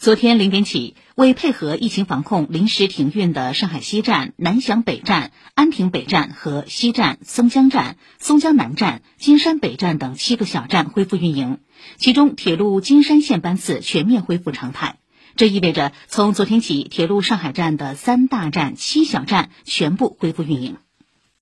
昨天零点起为配合疫情防控临时停运的上海西站南翔北站安亭北站和西站松江站松江南站金山北站等七个小站恢复运营其中铁路金山线班次全面恢复常态。这意味着从昨天起铁路上海站的三大站七小站全部恢复运营。